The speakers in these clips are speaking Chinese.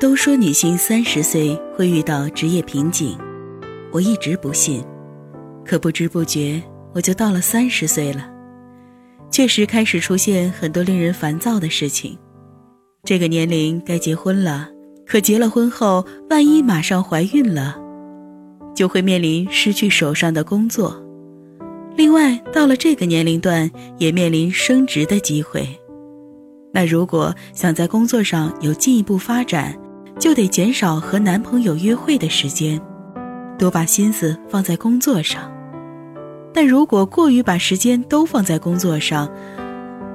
都说女性三十岁会遇到职业瓶颈，我一直不信，可不知不觉我就到了三十岁了，确实开始出现很多令人烦躁的事情。这个年龄该结婚了，可结了婚后，万一马上怀孕了，就会面临失去手上的工作。另外，到了这个年龄段，也面临升职的机会。那如果想在工作上有进一步发展，就得减少和男朋友约会的时间，多把心思放在工作上。但如果过于把时间都放在工作上，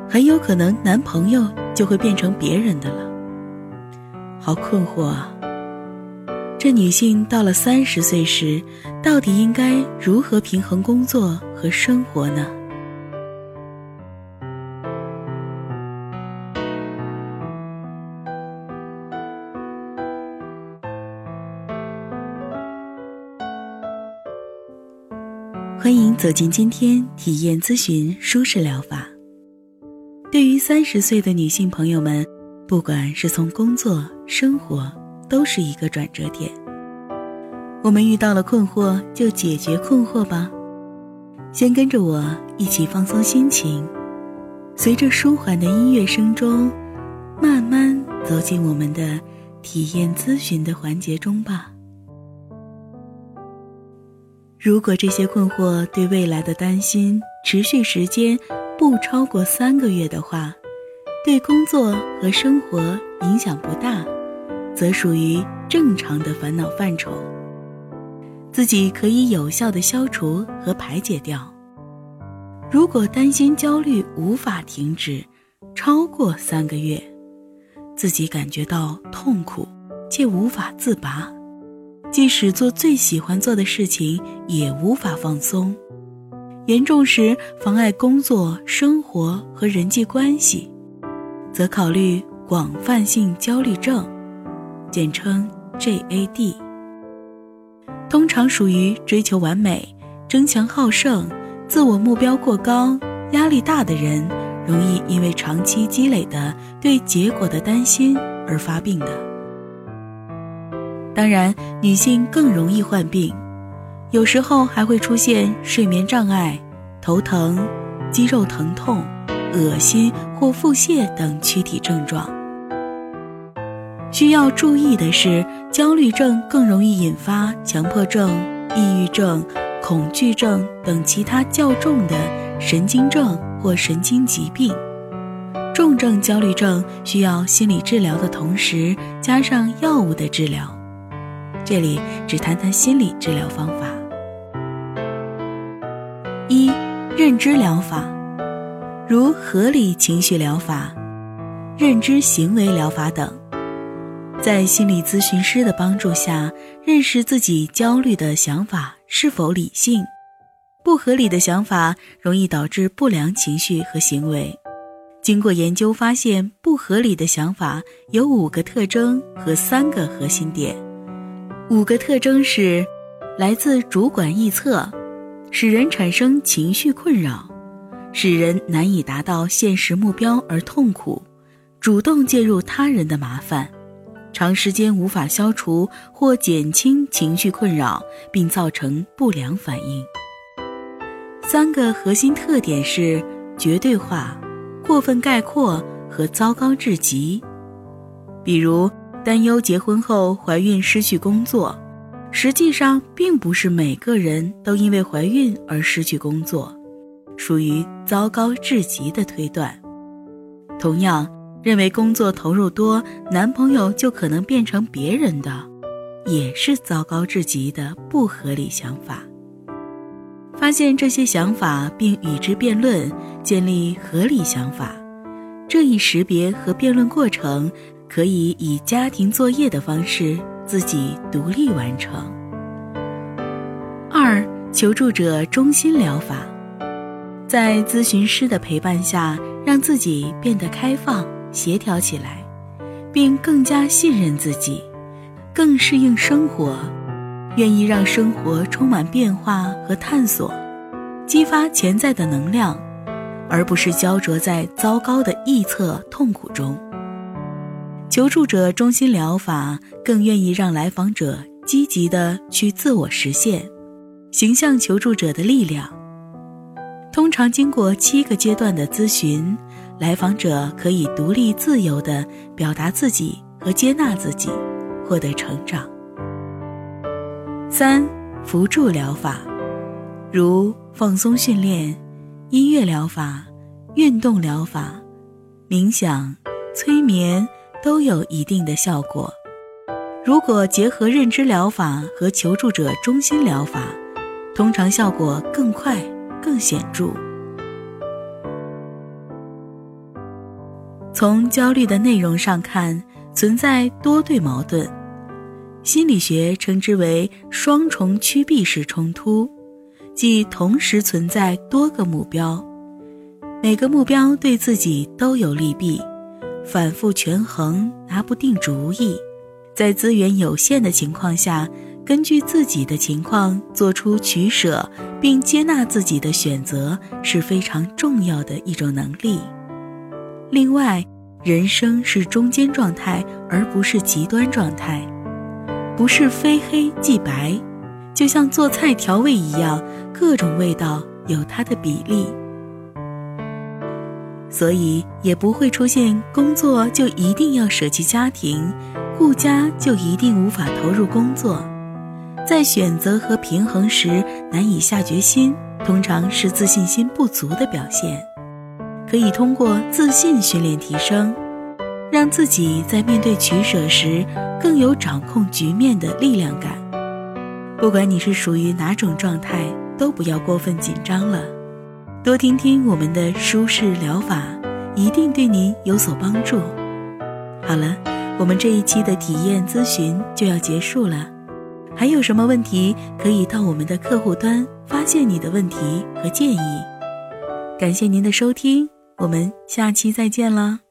很有可能男朋友就会变成别人的了。好困惑啊！这女性到了三十岁时，到底应该如何平衡工作和生活呢？欢迎走进今天体验咨询舒适疗法。对于三十岁的女性朋友们，不管是从工作、生活，都是一个转折点。我们遇到了困惑，就解决困惑吧。先跟着我一起放松心情，随着舒缓的音乐声中，慢慢走进我们的体验咨询的环节中吧。如果这些困惑对未来的担心持续时间不超过三个月的话，对工作和生活影响不大，则属于正常的烦恼范畴，自己可以有效的消除和排解掉。如果担心焦虑无法停止，超过三个月，自己感觉到痛苦且无法自拔。即使做最喜欢做的事情，也无法放松，严重时妨碍工作、生活和人际关系，则考虑广泛性焦虑症，简称 GAD。通常属于追求完美、争强好胜、自我目标过高、压力大的人，容易因为长期积累的对结果的担心而发病的。当然，女性更容易患病，有时候还会出现睡眠障碍、头疼、肌肉疼痛、恶心或腹泻等躯体症状。需要注意的是，焦虑症更容易引发强迫症、抑郁症、恐惧症等其他较重的神经症或神经疾病。重症焦虑症需要心理治疗的同时，加上药物的治疗。这里只谈谈心理治疗方法。一、认知疗法，如合理情绪疗法、认知行为疗法等，在心理咨询师的帮助下，认识自己焦虑的想法是否理性。不合理的想法容易导致不良情绪和行为。经过研究发现，不合理的想法有五个特征和三个核心点。五个特征是：来自主管臆测，使人产生情绪困扰，使人难以达到现实目标而痛苦，主动介入他人的麻烦，长时间无法消除或减轻情绪困扰，并造成不良反应。三个核心特点是绝对化、过分概括和糟糕至极，比如。担忧结婚后怀孕失去工作，实际上并不是每个人都因为怀孕而失去工作，属于糟糕至极的推断。同样，认为工作投入多，男朋友就可能变成别人的，也是糟糕至极的不合理想法。发现这些想法并与之辩论，建立合理想法，这一识别和辩论过程。可以以家庭作业的方式自己独立完成。二、求助者中心疗法，在咨询师的陪伴下，让自己变得开放、协调起来，并更加信任自己，更适应生活，愿意让生活充满变化和探索，激发潜在的能量，而不是焦灼在糟糕的臆测痛苦中。求助者中心疗法更愿意让来访者积极的去自我实现，形象求助者的力量。通常经过七个阶段的咨询，来访者可以独立自由的表达自己和接纳自己，获得成长。三、辅助疗法，如放松训练、音乐疗法、运动疗法、冥想、催眠都有一定的效果。如果结合认知疗法和求助者中心疗法，通常效果更快。更显著。从焦虑的内容上看，存在多对矛盾，心理学称之为双重趋避式冲突，即同时存在多个目标，每个目标对自己都有利弊，反复权衡，拿不定主意，在资源有限的情况下。根据自己的情况做出取舍，并接纳自己的选择是非常重要的一种能力。另外，人生是中间状态，而不是极端状态，不是非黑即白，就像做菜调味一样，各种味道有它的比例。所以，也不会出现工作就一定要舍弃家庭，顾家就一定无法投入工作。在选择和平衡时难以下决心，通常是自信心不足的表现。可以通过自信训练提升，让自己在面对取舍时更有掌控局面的力量感。不管你是属于哪种状态，都不要过分紧张了。多听听我们的舒适疗法，一定对您有所帮助。好了，我们这一期的体验咨询就要结束了。还有什么问题，可以到我们的客户端发现你的问题和建议。感谢您的收听，我们下期再见了。